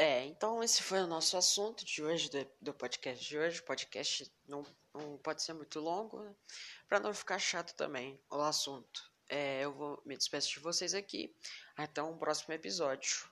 É, então esse foi o nosso assunto de hoje, do, do podcast de hoje. O podcast não, não pode ser muito longo, né? Pra não ficar chato também o assunto. É, eu vou me despeço de vocês aqui. Até um próximo episódio.